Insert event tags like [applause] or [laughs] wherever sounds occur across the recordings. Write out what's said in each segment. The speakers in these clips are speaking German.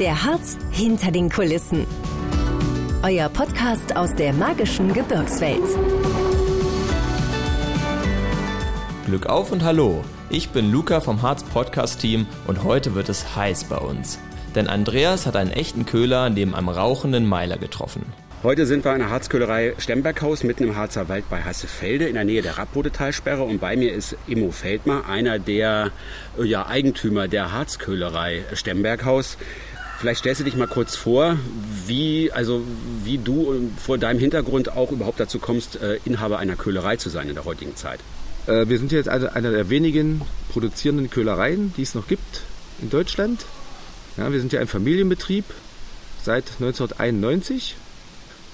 Der Harz hinter den Kulissen. Euer Podcast aus der magischen Gebirgswelt. Glück auf und hallo. Ich bin Luca vom Harz Podcast Team und heute wird es heiß bei uns. Denn Andreas hat einen echten Köhler neben einem rauchenden Meiler getroffen. Heute sind wir in der Harzköhlerei Stemberghaus mitten im Harzer Wald bei Hassefelde in der Nähe der Rappbodetalsperre. Und bei mir ist Immo Feldmar, einer der ja, Eigentümer der Harzköhlerei Stemberghaus. Vielleicht stellst du dich mal kurz vor, wie, also, wie du vor deinem Hintergrund auch überhaupt dazu kommst, äh, Inhaber einer Köhlerei zu sein in der heutigen Zeit. Äh, wir sind jetzt also einer der wenigen produzierenden Köhlereien, die es noch gibt in Deutschland. Ja, wir sind ja ein Familienbetrieb seit 1991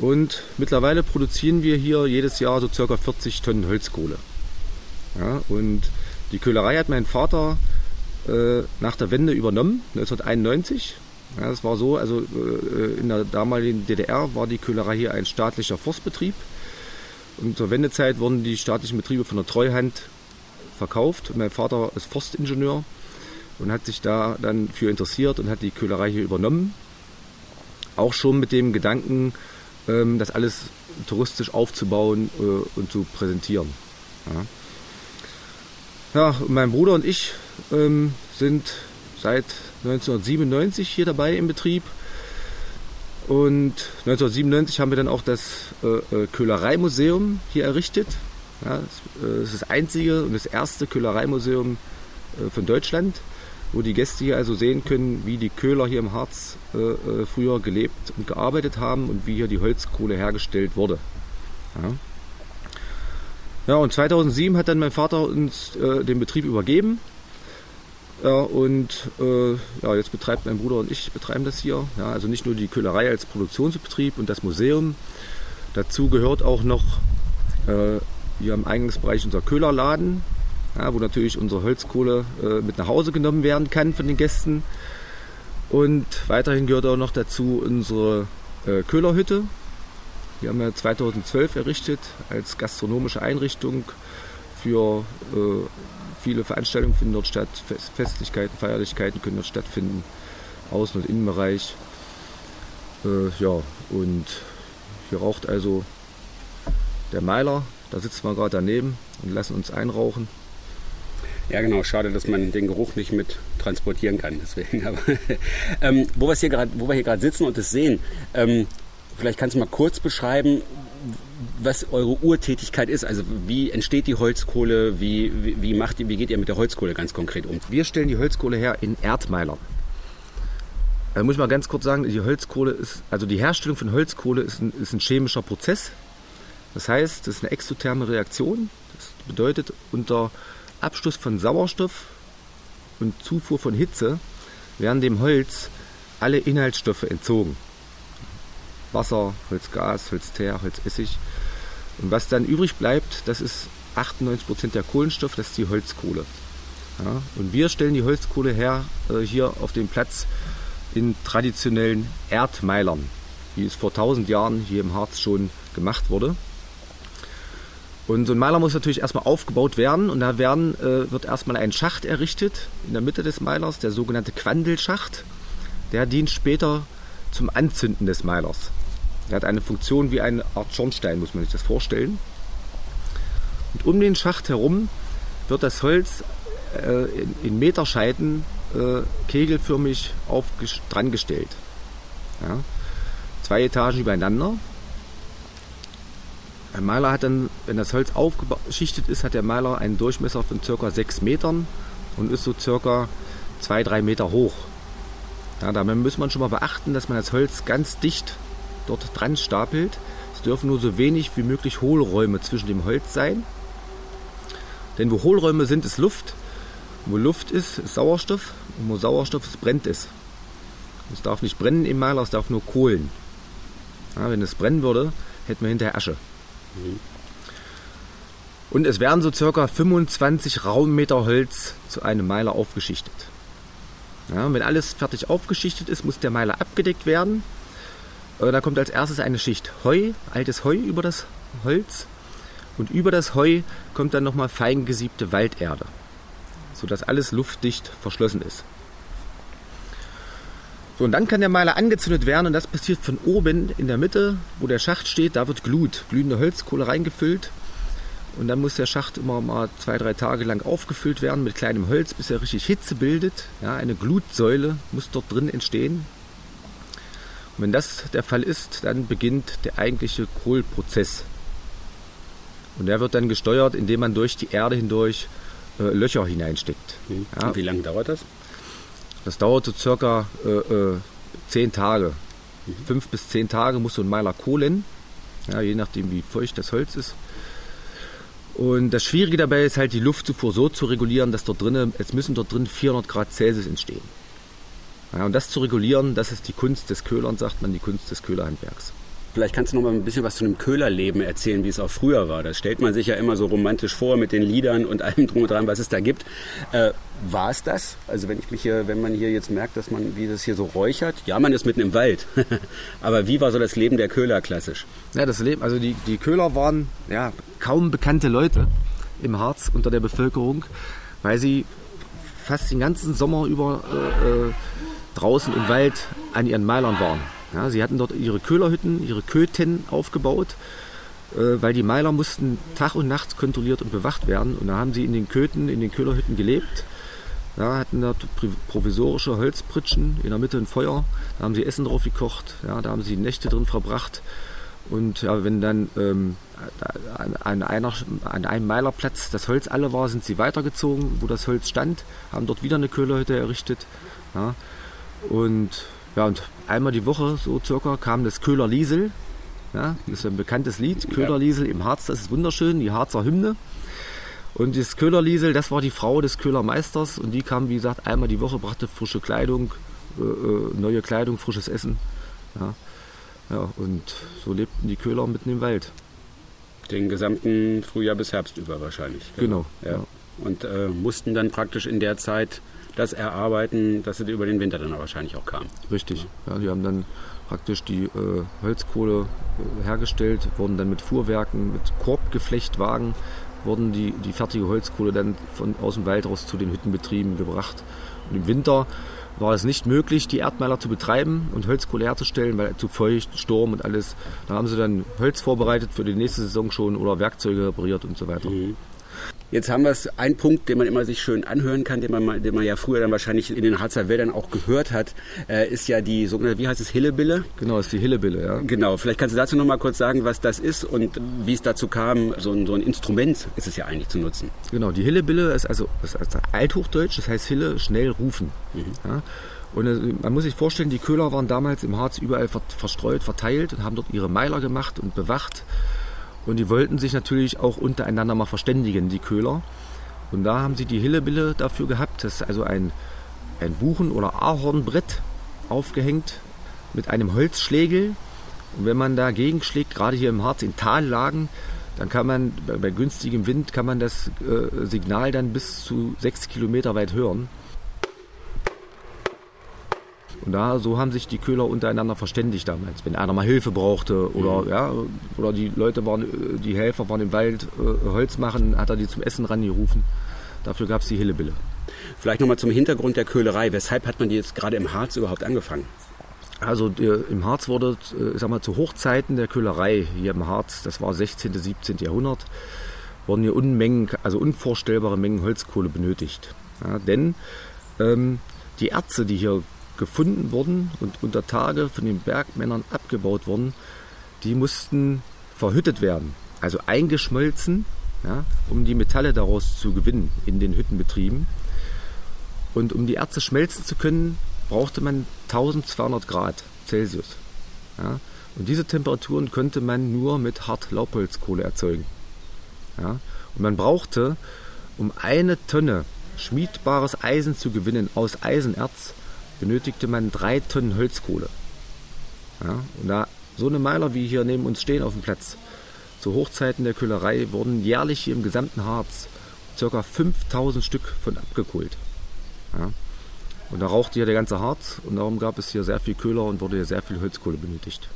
und mittlerweile produzieren wir hier jedes Jahr so circa 40 Tonnen Holzkohle. Ja, und die Köhlerei hat mein Vater äh, nach der Wende übernommen, 1991. Ja, das war so, also äh, in der damaligen DDR war die Köhlerei hier ein staatlicher Forstbetrieb. Und zur Wendezeit wurden die staatlichen Betriebe von der Treuhand verkauft. Mein Vater ist Forstingenieur und hat sich da dann für interessiert und hat die Köhlerei hier übernommen. Auch schon mit dem Gedanken, ähm, das alles touristisch aufzubauen äh, und zu präsentieren. Ja, ja mein Bruder und ich ähm, sind seit 1997 hier dabei im Betrieb. Und 1997 haben wir dann auch das äh, äh, Köhlereimuseum hier errichtet. Ja, äh, ist das einzige und das erste Köhlereimuseum äh, von Deutschland wo die Gäste hier also sehen können, wie die Köhler hier im Harz früher gelebt und gearbeitet haben und wie hier die Holzkohle hergestellt wurde. Ja. Ja, und 2007 hat dann mein Vater uns den Betrieb übergeben. Ja, und äh, ja, jetzt betreibt mein Bruder und ich betreiben das hier. Ja, also nicht nur die Köhlerei als Produktionsbetrieb und das Museum. Dazu gehört auch noch äh, hier im Eingangsbereich unser Köhlerladen, ja, wo natürlich unsere Holzkohle äh, mit nach Hause genommen werden kann von den Gästen. Und weiterhin gehört auch noch dazu unsere äh, Köhlerhütte. Die haben wir 2012 errichtet als gastronomische Einrichtung für äh, viele Veranstaltungen finden dort statt, Festlichkeiten, Feierlichkeiten können dort stattfinden, Außen- und Innenbereich. Äh, ja, und hier raucht also der Meiler, da sitzen wir gerade daneben und lassen uns einrauchen. Ja, genau. Schade, dass man den Geruch nicht mit transportieren kann. Deswegen. [laughs] Aber, ähm, wo, wir hier gerade sitzen und es sehen, ähm, vielleicht kannst du mal kurz beschreiben, was eure Urtätigkeit ist. Also wie entsteht die Holzkohle? Wie, wie, wie, macht, wie geht ihr mit der Holzkohle ganz konkret um? Wir stellen die Holzkohle her in Erdmeilern. Da muss ich mal ganz kurz sagen, die Holzkohle ist, also die Herstellung von Holzkohle ist ein, ist ein chemischer Prozess. Das heißt, das ist eine exotherme Reaktion. Das bedeutet, unter Abstoß von Sauerstoff und Zufuhr von Hitze werden dem Holz alle Inhaltsstoffe entzogen. Wasser, Holzgas, Holzteer, Holzessig. Und was dann übrig bleibt, das ist 98% der Kohlenstoff, das ist die Holzkohle. Ja, und wir stellen die Holzkohle her äh, hier auf dem Platz in traditionellen Erdmeilern, wie es vor 1000 Jahren hier im Harz schon gemacht wurde. Und so ein Meiler muss natürlich erstmal aufgebaut werden und da werden, äh, wird erstmal ein Schacht errichtet in der Mitte des Meilers, der sogenannte Quandelschacht. Der dient später zum Anzünden des Meilers. Der hat eine Funktion wie eine Art Schornstein, muss man sich das vorstellen. Und um den Schacht herum wird das Holz äh, in, in, Meterscheiten äh, kegelförmig dran gestellt. Ja. Zwei Etagen übereinander ein Meiler hat dann, wenn das Holz aufgeschichtet ist, hat der Meiler einen Durchmesser von ca. 6 Metern und ist so ca. 2-3 Meter hoch. Ja, da muss man schon mal beachten, dass man das Holz ganz dicht dort dran stapelt. Es dürfen nur so wenig wie möglich Hohlräume zwischen dem Holz sein. Denn wo Hohlräume sind, ist Luft. Wo Luft ist, ist Sauerstoff. Und wo Sauerstoff ist, brennt es. Es darf nicht brennen im Meiler, es darf nur kohlen. Ja, wenn es brennen würde, hätten wir hinterher Asche. Und es werden so circa 25 Raummeter Holz zu einem Meiler aufgeschichtet. Ja, wenn alles fertig aufgeschichtet ist, muss der Meiler abgedeckt werden. Da kommt als erstes eine Schicht Heu, altes Heu über das Holz. Und über das Heu kommt dann nochmal fein gesiebte Walderde, sodass alles luftdicht verschlossen ist. So, und dann kann der Meiler angezündet werden und das passiert von oben in der Mitte, wo der Schacht steht, da wird Glut, glühende Holzkohle reingefüllt. Und dann muss der Schacht immer mal zwei, drei Tage lang aufgefüllt werden mit kleinem Holz, bis er richtig Hitze bildet. Ja, eine Glutsäule muss dort drin entstehen. Wenn das der Fall ist, dann beginnt der eigentliche Kohlprozess. Und der wird dann gesteuert, indem man durch die Erde hindurch äh, Löcher hineinsteckt. Mhm. Ja. Und wie lange dauert das? Das dauert so circa äh, äh, zehn Tage. Mhm. Fünf bis zehn Tage muss so ein Meiler kohlen, ja, je nachdem wie feucht das Holz ist. Und das Schwierige dabei ist halt die Luftzufuhr so zu regulieren, dass dort drinnen, es müssen dort drin 400 Grad Celsius entstehen. Ja, und das zu regulieren, das ist die Kunst des Köhlern, sagt man, die Kunst des Köhlerhandwerks. Vielleicht kannst du noch mal ein bisschen was zu einem Köhlerleben erzählen, wie es auch früher war. Das stellt man sich ja immer so romantisch vor mit den Liedern und allem drum und dran, was es da gibt. Äh, war es das? Also wenn ich mich hier, wenn man hier jetzt merkt, dass man, wie das hier so räuchert, ja, man ist mitten im Wald. [laughs] Aber wie war so das Leben der Köhler klassisch? Ja, das Leben, also die, die Köhler waren ja kaum bekannte Leute im Harz unter der Bevölkerung, weil sie fast den ganzen Sommer über äh, äh draußen im Wald an ihren Meilern waren. Ja, sie hatten dort ihre Köhlerhütten, ihre Köten aufgebaut, äh, weil die Meiler mussten Tag und Nacht kontrolliert und bewacht werden. Und da haben sie in den Köten, in den Köhlerhütten gelebt. Ja, hatten dort provisorische Holzpritschen, in der Mitte ein Feuer, da haben sie Essen drauf gekocht, ja, da haben sie Nächte drin verbracht. Und ja, wenn dann ähm, an, einer, an einem Meilerplatz das Holz alle war, sind sie weitergezogen, wo das Holz stand, haben dort wieder eine Köhlerhütte errichtet. Ja. Und ja, und einmal die Woche so circa kam das Köhler Liesel. Ja, das ist ein bekanntes Lied. Köhler Liesel im Harz, das ist wunderschön, die Harzer Hymne. Und das Köhler Liesel, das war die Frau des Köhlermeisters und die kam, wie gesagt, einmal die Woche, brachte frische Kleidung, äh, äh neue Kleidung, frisches Essen. Ja. ja, und so lebten die Köhler mitten im Wald. Den gesamten Frühjahr bis Herbst über wahrscheinlich. Genau. Ja. ja. Und äh, mussten dann praktisch in der Zeit das erarbeiten, dass sie über den Winter dann wahrscheinlich auch kam. Richtig. Ja, die haben dann praktisch die äh, Holzkohle äh, hergestellt, wurden dann mit Fuhrwerken, mit Korbgeflechtwagen, wurden die, die fertige Holzkohle dann von, aus dem Wald raus zu den Hüttenbetrieben gebracht. Und im Winter war es nicht möglich, die Erdmeiler zu betreiben und Holzkohle herzustellen, weil zu feucht, Sturm und alles. Da haben sie dann Holz vorbereitet für die nächste Saison schon oder Werkzeuge repariert und so weiter. Mhm. Jetzt haben wir es, ein Punkt, den man immer sich schön anhören kann, den man, den man ja früher dann wahrscheinlich in den Harzer Wäldern auch gehört hat, äh, ist ja die sogenannte, wie heißt es, Hillebille? Genau, ist die Hillebille, ja. Genau, vielleicht kannst du dazu noch mal kurz sagen, was das ist und wie es dazu kam, so ein, so ein Instrument ist es ja eigentlich zu nutzen. Genau, die Hillebille ist also, ist also Althochdeutsch, das heißt Hille, schnell rufen. Mhm. Ja. Und äh, man muss sich vorstellen, die Köhler waren damals im Harz überall verstreut, verteilt und haben dort ihre Meiler gemacht und bewacht. Und die wollten sich natürlich auch untereinander mal verständigen, die Köhler. Und da haben sie die Hillebille dafür gehabt. Das ist also ein, ein Buchen- oder Ahornbrett aufgehängt mit einem Holzschlägel. Und wenn man dagegen schlägt, gerade hier im Harz in Tallagen, dann kann man bei, bei günstigem Wind kann man das äh, Signal dann bis zu sechs Kilometer weit hören. Und da, so haben sich die Köhler untereinander verständigt damals. Wenn einer mal Hilfe brauchte oder, mhm. ja, oder die Leute waren, die Helfer waren im Wald äh, Holz machen, hat er die zum Essen rangerufen. Dafür gab es die Hillebille. Vielleicht nochmal zum Hintergrund der Köhlerei. Weshalb hat man die jetzt gerade im Harz überhaupt angefangen? Also äh, im Harz wurde, äh, sag mal, zu Hochzeiten der Köhlerei hier im Harz, das war 16., 17. Jahrhundert, wurden hier Unmengen, also unvorstellbare Mengen Holzkohle benötigt. Ja, denn ähm, die Erze, die hier gefunden wurden und unter Tage von den Bergmännern abgebaut wurden, die mussten verhüttet werden, also eingeschmolzen, ja, um die Metalle daraus zu gewinnen in den Hüttenbetrieben. Und um die Erze schmelzen zu können, brauchte man 1200 Grad Celsius. Ja. Und diese Temperaturen konnte man nur mit Hartlaubholzkohle erzeugen. Ja. Und man brauchte, um eine Tonne schmiedbares Eisen zu gewinnen aus Eisenerz, benötigte man drei Tonnen Holzkohle. Ja, und da so eine Meiler wie hier neben uns stehen auf dem Platz, zu Hochzeiten der Köhlerei wurden jährlich hier im gesamten Harz ca. 5000 Stück von abgekohlt. Ja. Und da rauchte hier der ganze Harz und darum gab es hier sehr viel Köhler und wurde hier sehr viel Holzkohle benötigt.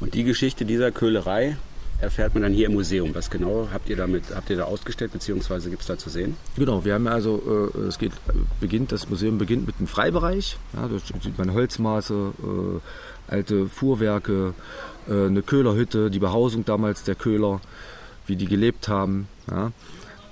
Und die Geschichte dieser Köhlerei, erfährt man dann hier im Museum. Was genau habt ihr damit, habt ihr da ausgestellt, beziehungsweise gibt es da zu sehen? Genau, wir haben also, äh, es geht, beginnt, das Museum beginnt mit einem Freibereich. Ja, da sieht man Holzmaße, äh, alte Fuhrwerke, äh, eine Köhlerhütte, die Behausung damals der Köhler, wie die gelebt haben. Ja.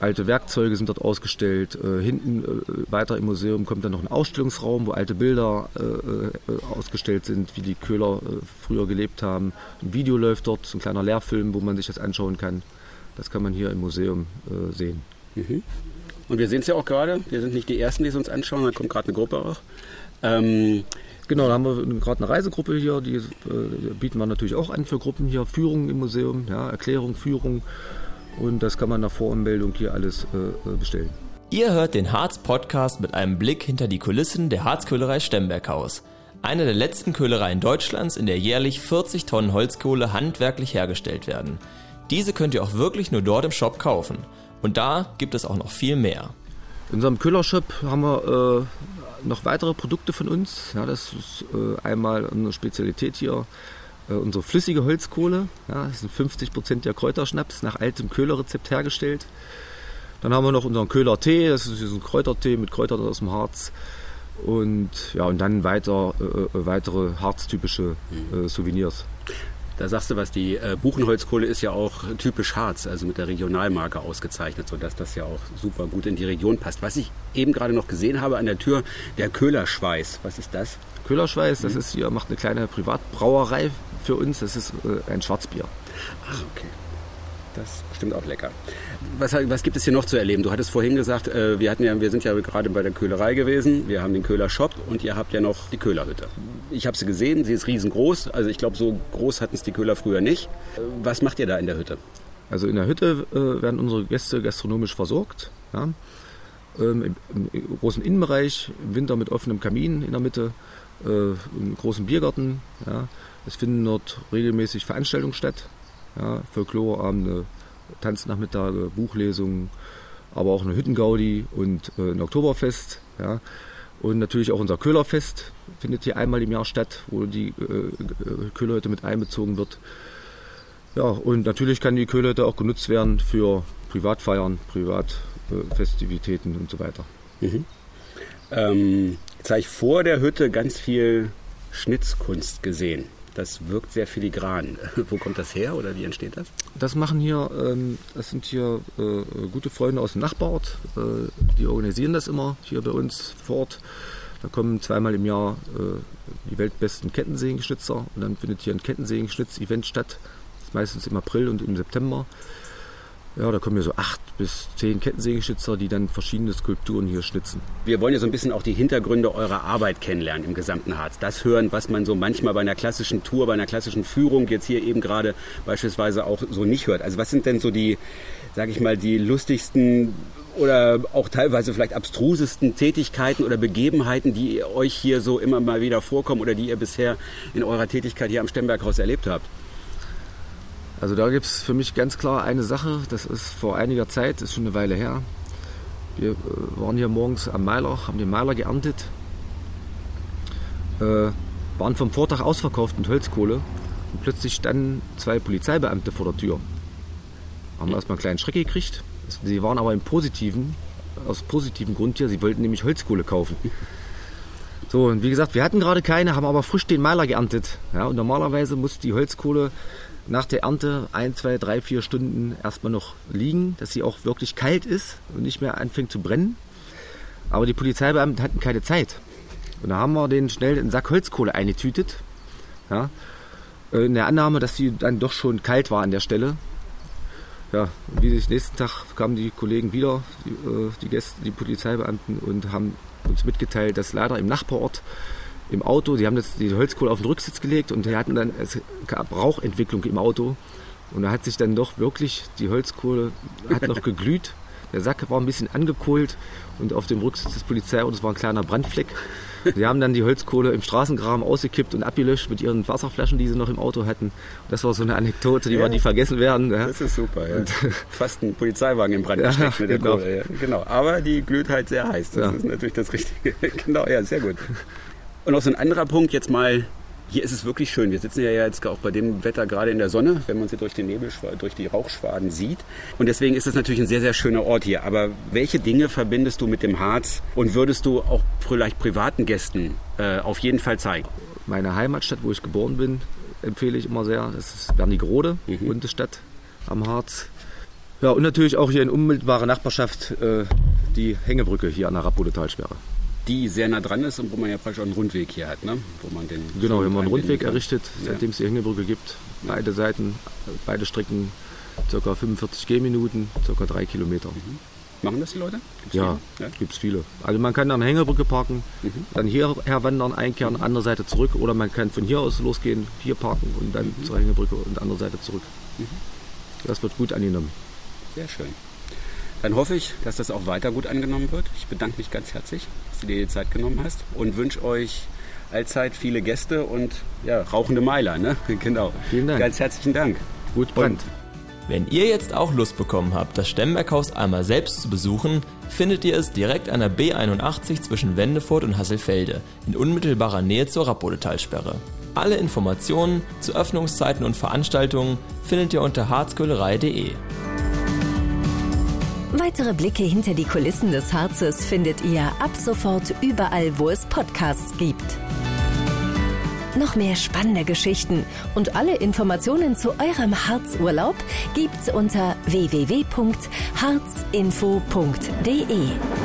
Alte Werkzeuge sind dort ausgestellt. Äh, hinten äh, weiter im Museum kommt dann noch ein Ausstellungsraum, wo alte Bilder äh, ausgestellt sind, wie die Köhler früher gelebt haben. Ein Video läuft dort, so ein kleiner Lehrfilm, wo man sich das anschauen kann. Das kann man hier im Museum sehen. Mhm. Und wir sehen es ja auch gerade. Wir sind nicht die Ersten, die es uns anschauen. Da kommt gerade eine Gruppe auch. Ähm, Genau, da haben wir gerade eine Reisegruppe hier, die äh, bieten wir natürlich auch an für Gruppen hier, Führung im Museum, ja, Erklärung, Führung und das kann man nach Voranmeldung hier alles äh, äh, bestellen. Ihr hört den Harz Podcast mit einem Blick hinter die Kulissen der Harzköhlerei Stemberghaus. Eine der letzten Köhlereien Deutschlands, in der jährlich 40 Tonnen Holzkohle handwerklich hergestellt werden. Diese könnt ihr auch wirklich nur dort im Shop kaufen. Und da gibt es auch noch viel mehr. In unserem Köhlershop haben wir äh, noch weitere Produkte von uns. Ja, das ist äh, einmal eine Spezialität hier, unsere flüssige Holzkohle. Ja, das sind 50 Prozent der Kräuterschnaps nach altem Köhlerrezept hergestellt. Dann haben wir noch unseren Köhlertee, das ist ein Kräutertee mit Kräutern aus dem Harz. Und ja, und dann weiter äh, äh weitere harztypische äh, Souvenirs. Da sagst du was, die äh, Buchenholzkohle ist ja auch typisch Harz, also mit der Regionalmarke ausgezeichnet, sodass das ja auch super gut in die Region passt. Was ich eben gerade noch gesehen habe an der Tür, der Köhlerschweiß. Was ist das? Köhlerschweiß, das mhm. ist hier, macht eine kleine Privatbrauerei für uns. Das ist äh, ein Schwarzbier. Ah, okay. Das ist bestimmt auch lecker. Was, was, gibt es hier noch zu erleben? Du hattest vorhin gesagt, äh, wir, hatten ja, wir sind ja gerade bei der Köhlerei gewesen. Wir haben den Köhler-Shop und ihr habt ja noch die Köhlerhütte. Ich habe sie gesehen, sie ist riesengroß. Also ich glaube, so groß hatten es die Köhler früher nicht. Äh, was macht ihr da in der Hütte? Also in der Hütte äh, werden unsere Gäste gastronomisch versorgt. Ja. Ähm, im, im, großen Innenbereich, im Winter mit offenem Kamin in der Mitte, im großen Biergarten. Ja. Es finden dort regelmäßig Veranstaltungen statt. Ja, Folkloreabende, Tanznachmittage, Buchlesungen, aber auch eine Hüttengaudi und äh, ein Oktoberfest. Ja. Und natürlich auch unser Köhlerfest findet hier einmal im Jahr statt, wo die äh, Köhlerhütte mit einbezogen wird. Ja, und natürlich kann die Köhlerhütte auch genutzt werden für Privatfeiern, Privatfestivitäten äh, und so weiter. Mhm. Ähm, jetzt vor der Hütte ganz viel Schnitzkunst gesehen. Das wirkt sehr filigran. [laughs] Wo kommt das her oder wie entsteht das? Das machen hier, ähm, das sind hier äh, gute Freunde aus dem Nachbarort. Äh, die organisieren das immer hier bei uns vor Ort. Da kommen zweimal im Jahr äh, die weltbesten Kettensägenschnitzer und dann findet hier ein Kettensägenschnitz-Event statt. Das ist meistens im April und im September. Ja, da kommen ja so acht bis zehn Kettensägenschnitzer, die dann verschiedene Skulpturen hier schnitzen. Wir wollen ja so ein bisschen auch die Hintergründe eurer Arbeit kennenlernen im gesamten Harz. Das hören, was man so manchmal bei einer klassischen Tour, bei einer klassischen Führung jetzt hier eben gerade beispielsweise auch so nicht hört. Also was sind denn so die, sage ich mal, die lustigsten oder auch teilweise vielleicht abstrusesten Tätigkeiten oder Begebenheiten, die euch hier so immer mal wieder vorkommen oder die ihr bisher in eurer Tätigkeit hier am Stemberghaus erlebt habt? Also da gibt es für mich ganz klar eine Sache, das ist vor einiger Zeit, ist schon eine Weile her. Wir äh, waren hier morgens am Meiler, haben den Meiler geerntet, äh, waren vom Vortag ausverkauft mit Holzkohle und plötzlich standen zwei Polizeibeamte vor der Tür. Haben wir erstmal einen kleinen Schreck gekriegt. Sie waren aber im positiven, aus positivem Grund hier, sie wollten nämlich Holzkohle kaufen. [laughs] So, und wie gesagt, wir hatten gerade keine, haben aber frisch den Meiler geerntet. Ja, und normalerweise muss die Holzkohle nach der Ernte ein, zwei, drei, vier Stunden erstmal noch liegen, dass sie auch wirklich kalt ist und nicht mehr anfängt zu brennen. Aber die Polizeibeamten hatten keine Zeit. Und da haben wir den schnell in Sack Holzkohle eingetütet. Ja, in der Annahme, dass sie dann doch schon kalt war an der Stelle. Ja, wie sich nächsten Tag kamen die Kollegen wieder, die, äh, die Gäste, die Polizeibeamten und haben uns mitgeteilt, dass leider im Nachbarort im Auto, die haben das, die Holzkohle auf den Rücksitz gelegt und die hatten dann, es gab Rauchentwicklung im Auto. Und da hat sich dann doch wirklich, die Holzkohle hat noch geglüht. Der Sack war ein bisschen angekohlt und auf dem Rücksitz des Polizeiautos war ein kleiner Brandfleck. Sie haben dann die Holzkohle im Straßengraben ausgekippt und abgelöscht mit ihren Wasserflaschen, die sie noch im Auto hatten. Das war so eine Anekdote, die ja, war nie vergessen werden. Ja. Das ist super, ja. [laughs] Fast ein Polizeiwagen im Brand gesteckt mit der genau. Kohle. Genau, aber die glüht halt sehr heiß. Das ist natürlich das Richtige. [laughs] genau, ja, sehr gut. Und auch so ein anderer Punkt, jetzt mal Hier ist es wirklich schön. Wir sitzen ja jetzt auch bei dem Wetter gerade in der Sonne, wenn man sie durch den Nebel, durch die Rauchschwaden sieht. Und deswegen ist es natürlich ein sehr, sehr schöner Ort hier. Aber welche Dinge verbindest du mit dem Harz und würdest du auch vielleicht privaten Gästen äh, auf jeden Fall zeigen? Meine Heimatstadt, wo ich geboren bin, empfehle ich immer sehr. Das ist Wernigerode, mhm. Bundesstadt am Harz. Ja, und natürlich auch hier in unmittelbarer Nachbarschaft äh, die Hängebrücke hier an der Rappodetalsperre. Die sehr nah dran ist und wo man ja praktisch auch einen Rundweg hier hat, ne? Wo man den genau, wir haben einen Rundweg kann. errichtet, seitdem ja. es die Hängebrücke gibt. Beide Seiten, beide Strecken ca. 45 Gehminuten, ca. 3 Kilometer. Mhm. Machen das die Leute? Gibt's ja, ja? gibt es viele. Also man kann an der Hängebrücke parken, mhm. dann hierher wandern, einkehren, andere Seite zurück oder man kann von hier aus losgehen, hier parken und dann mhm. zur Hängebrücke und andere Seite zurück. Mhm. Das wird gut angenommen. Sehr schön. Dann hoffe ich, dass das auch weiter gut angenommen wird. Ich bedanke mich ganz herzlich, dass du dir die Zeit genommen hast und wünsche euch allzeit viele Gäste und ja, rauchende Meiler. Ne? [laughs] Genau. Vielen Dank. Ganz herzlichen Dank. Gut brennt. Wenn ihr jetzt auch Lust bekommen habt, das Stemberghaus einmal selbst zu besuchen, findet ihr es direkt an der B81 zwischen Wendefurt und Hasselfelde, in unmittelbarer Nähe zur Rappodetalsperre. Alle Informationen zu Öffnungszeiten und Veranstaltungen findet ihr unter harzköhlerei.de. Weitere Blicke hinter die Kulissen des Harzes findet ihr ab sofort überall, wo es Podcasts gibt. Noch mehr spannende Geschichten und alle Informationen zu eurem Harzurlaub gibt's unter www.harzinfo.de.